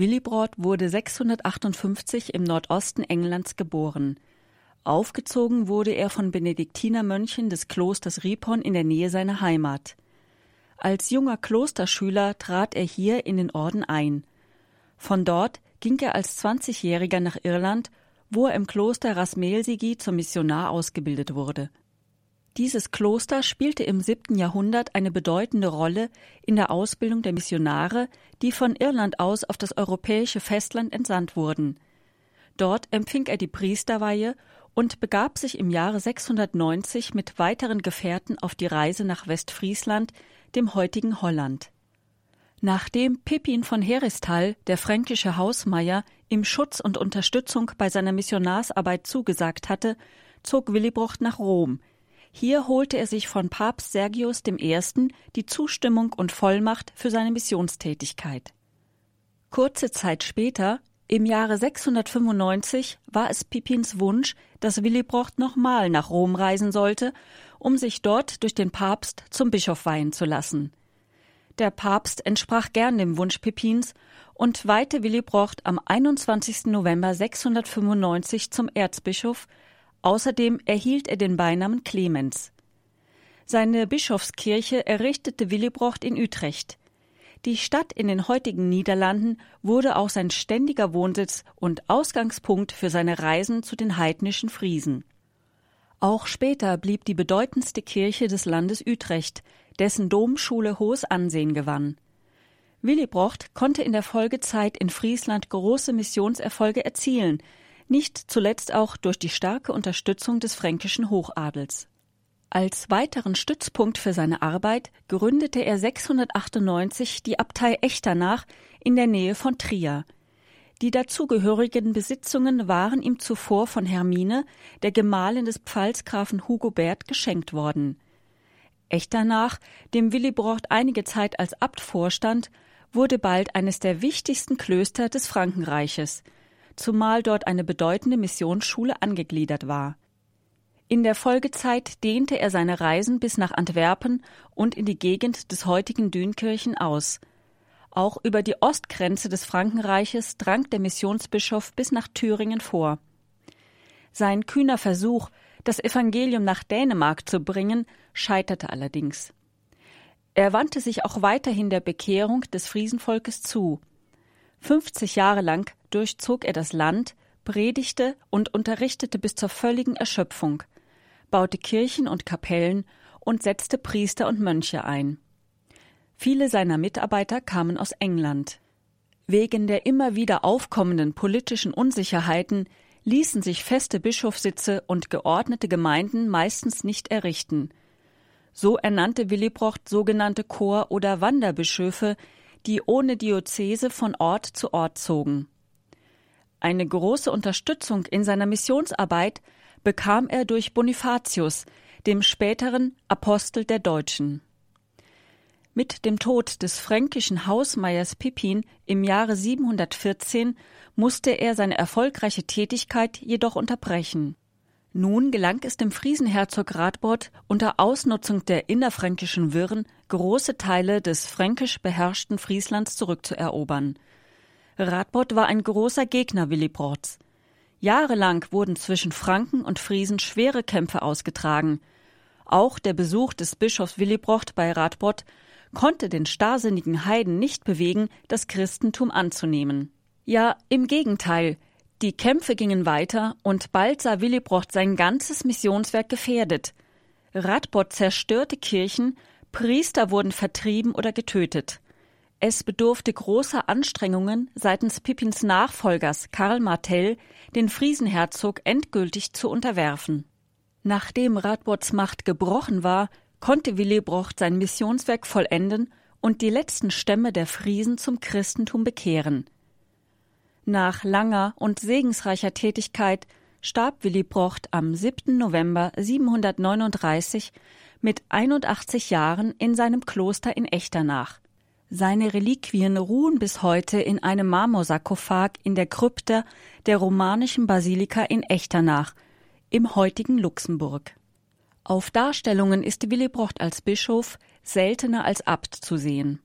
Willibrord wurde 658 im Nordosten Englands geboren. Aufgezogen wurde er von Benediktinermönchen des Klosters Ripon in der Nähe seiner Heimat. Als junger Klosterschüler trat er hier in den Orden ein. Von dort ging er als 20-Jähriger nach Irland, wo er im Kloster Rasmelsigi zum Missionar ausgebildet wurde. Dieses Kloster spielte im siebten Jahrhundert eine bedeutende Rolle in der Ausbildung der Missionare, die von Irland aus auf das europäische Festland entsandt wurden. Dort empfing er die Priesterweihe und begab sich im Jahre 690 mit weiteren Gefährten auf die Reise nach Westfriesland, dem heutigen Holland. Nachdem Pippin von Heristal, der fränkische Hausmeier, ihm Schutz und Unterstützung bei seiner Missionarsarbeit zugesagt hatte, zog Willibrocht nach Rom, hier holte er sich von Papst Sergius I. die Zustimmung und Vollmacht für seine Missionstätigkeit. Kurze Zeit später, im Jahre 695, war es Pippins Wunsch, dass Willibrocht nochmal nach Rom reisen sollte, um sich dort durch den Papst zum Bischof weihen zu lassen. Der Papst entsprach gern dem Wunsch Pippins und weihte Willibrocht am 21. November 695 zum Erzbischof Außerdem erhielt er den Beinamen Clemens. Seine Bischofskirche errichtete Willibrocht in Utrecht. Die Stadt in den heutigen Niederlanden wurde auch sein ständiger Wohnsitz und Ausgangspunkt für seine Reisen zu den heidnischen Friesen. Auch später blieb die bedeutendste Kirche des Landes Utrecht, dessen Domschule hohes Ansehen gewann. Willibrocht konnte in der Folgezeit in Friesland große Missionserfolge erzielen, nicht zuletzt auch durch die starke Unterstützung des fränkischen Hochadels. Als weiteren Stützpunkt für seine Arbeit gründete er 698 die Abtei Echternach in der Nähe von Trier. Die dazugehörigen Besitzungen waren ihm zuvor von Hermine, der Gemahlin des Pfalzgrafen Hugobert, geschenkt worden. Echternach, dem Willibrocht einige Zeit als Abt vorstand, wurde bald eines der wichtigsten Klöster des Frankenreiches – zumal dort eine bedeutende Missionsschule angegliedert war. In der Folgezeit dehnte er seine Reisen bis nach Antwerpen und in die Gegend des heutigen Dünkirchen aus. Auch über die Ostgrenze des Frankenreiches drang der Missionsbischof bis nach Thüringen vor. Sein kühner Versuch, das Evangelium nach Dänemark zu bringen, scheiterte allerdings. Er wandte sich auch weiterhin der Bekehrung des Friesenvolkes zu. Fünfzig Jahre lang durchzog er das Land, predigte und unterrichtete bis zur völligen Erschöpfung, baute Kirchen und Kapellen und setzte Priester und Mönche ein. Viele seiner Mitarbeiter kamen aus England. Wegen der immer wieder aufkommenden politischen Unsicherheiten ließen sich feste Bischofssitze und geordnete Gemeinden meistens nicht errichten. So ernannte Willibrocht sogenannte Chor- oder Wanderbischöfe, die ohne Diözese von Ort zu Ort zogen. Eine große Unterstützung in seiner Missionsarbeit bekam er durch Bonifatius, dem späteren Apostel der Deutschen. Mit dem Tod des fränkischen Hausmeiers Pippin im Jahre 714 musste er seine erfolgreiche Tätigkeit jedoch unterbrechen. Nun gelang es dem Friesenherzog Radbot unter Ausnutzung der innerfränkischen Wirren große Teile des fränkisch beherrschten Frieslands zurückzuerobern. Radbot war ein großer Gegner Willibrords. Jahrelang wurden zwischen Franken und Friesen schwere Kämpfe ausgetragen. Auch der Besuch des Bischofs Willibrocht bei Radbot konnte den starrsinnigen Heiden nicht bewegen, das Christentum anzunehmen. Ja, im Gegenteil, die Kämpfe gingen weiter und bald sah Willibrocht sein ganzes Missionswerk gefährdet. Radbot zerstörte Kirchen, Priester wurden vertrieben oder getötet. Es bedurfte großer Anstrengungen seitens Pippins Nachfolgers Karl Martell, den Friesenherzog endgültig zu unterwerfen. Nachdem Radbots Macht gebrochen war, konnte Willibrocht sein Missionswerk vollenden und die letzten Stämme der Friesen zum Christentum bekehren. Nach langer und segensreicher Tätigkeit starb Willibrocht am 7. November 739 mit 81 Jahren in seinem Kloster in Echternach. Seine Reliquien ruhen bis heute in einem Marmorsarkophag in der Krypta der romanischen Basilika in Echternach im heutigen Luxemburg. Auf Darstellungen ist Willibrocht als Bischof seltener als Abt zu sehen.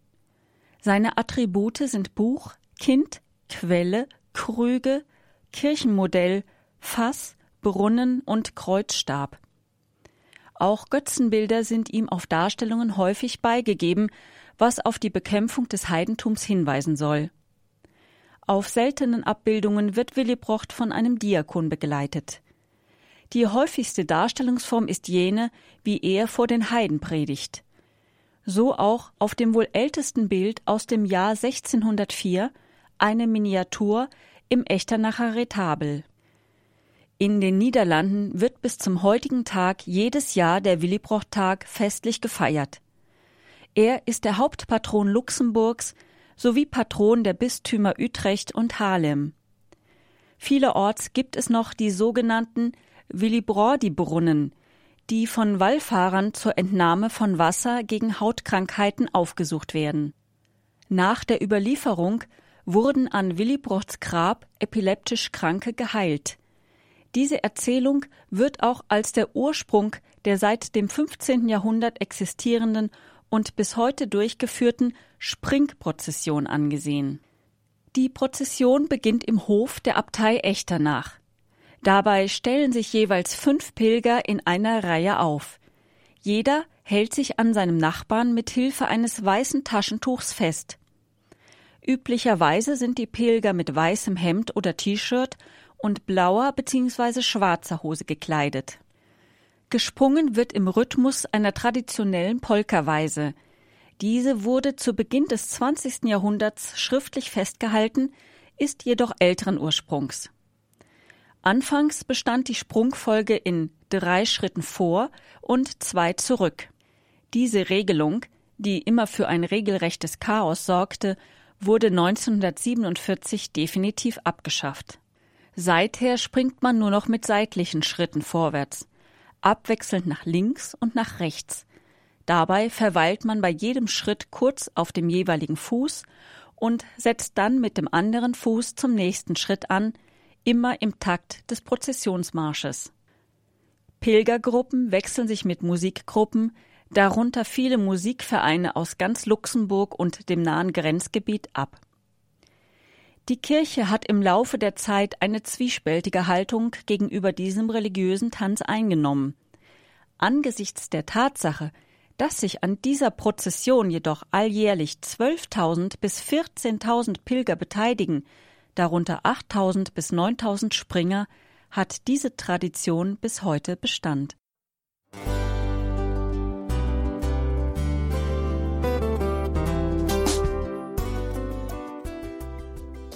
Seine Attribute sind Buch, Kind, Quelle, Krüge, Kirchenmodell, Fass, Brunnen und Kreuzstab. Auch Götzenbilder sind ihm auf Darstellungen häufig beigegeben, was auf die Bekämpfung des Heidentums hinweisen soll. Auf seltenen Abbildungen wird Willibrocht von einem Diakon begleitet. Die häufigste Darstellungsform ist jene, wie er vor den Heiden predigt. So auch auf dem wohl ältesten Bild aus dem Jahr 1604 eine Miniatur im Echternacher Retabel. In den Niederlanden wird bis zum heutigen Tag jedes Jahr der Willibrocht-Tag festlich gefeiert. Er ist der Hauptpatron Luxemburgs sowie Patron der Bistümer Utrecht und Haarlem. Vielerorts gibt es noch die sogenannten Willibrordi-Brunnen, die von Wallfahrern zur Entnahme von Wasser gegen Hautkrankheiten aufgesucht werden. Nach der Überlieferung wurden an Willibrochts Grab epileptisch Kranke geheilt. Diese Erzählung wird auch als der Ursprung der seit dem 15. Jahrhundert existierenden und bis heute durchgeführten Springprozession angesehen. Die Prozession beginnt im Hof der Abtei Echternach. Dabei stellen sich jeweils fünf Pilger in einer Reihe auf. Jeder hält sich an seinem Nachbarn mit Hilfe eines weißen Taschentuchs fest. Üblicherweise sind die Pilger mit weißem Hemd oder T-Shirt und blauer bzw. schwarzer Hose gekleidet. Gesprungen wird im Rhythmus einer traditionellen Polkaweise, diese wurde zu Beginn des 20. Jahrhunderts schriftlich festgehalten, ist jedoch älteren Ursprungs. Anfangs bestand die Sprungfolge in drei Schritten vor und zwei zurück. Diese Regelung, die immer für ein regelrechtes Chaos sorgte, wurde 1947 definitiv abgeschafft. Seither springt man nur noch mit seitlichen Schritten vorwärts, abwechselnd nach links und nach rechts, Dabei verweilt man bei jedem Schritt kurz auf dem jeweiligen Fuß und setzt dann mit dem anderen Fuß zum nächsten Schritt an, immer im Takt des Prozessionsmarsches. Pilgergruppen wechseln sich mit Musikgruppen, darunter viele Musikvereine aus ganz Luxemburg und dem nahen Grenzgebiet ab. Die Kirche hat im Laufe der Zeit eine zwiespältige Haltung gegenüber diesem religiösen Tanz eingenommen. Angesichts der Tatsache, dass sich an dieser Prozession jedoch alljährlich 12.000 bis 14.000 Pilger beteiligen, darunter 8.000 bis 9.000 Springer, hat diese Tradition bis heute Bestand.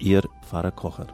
Ihr Pfarrer Kocher.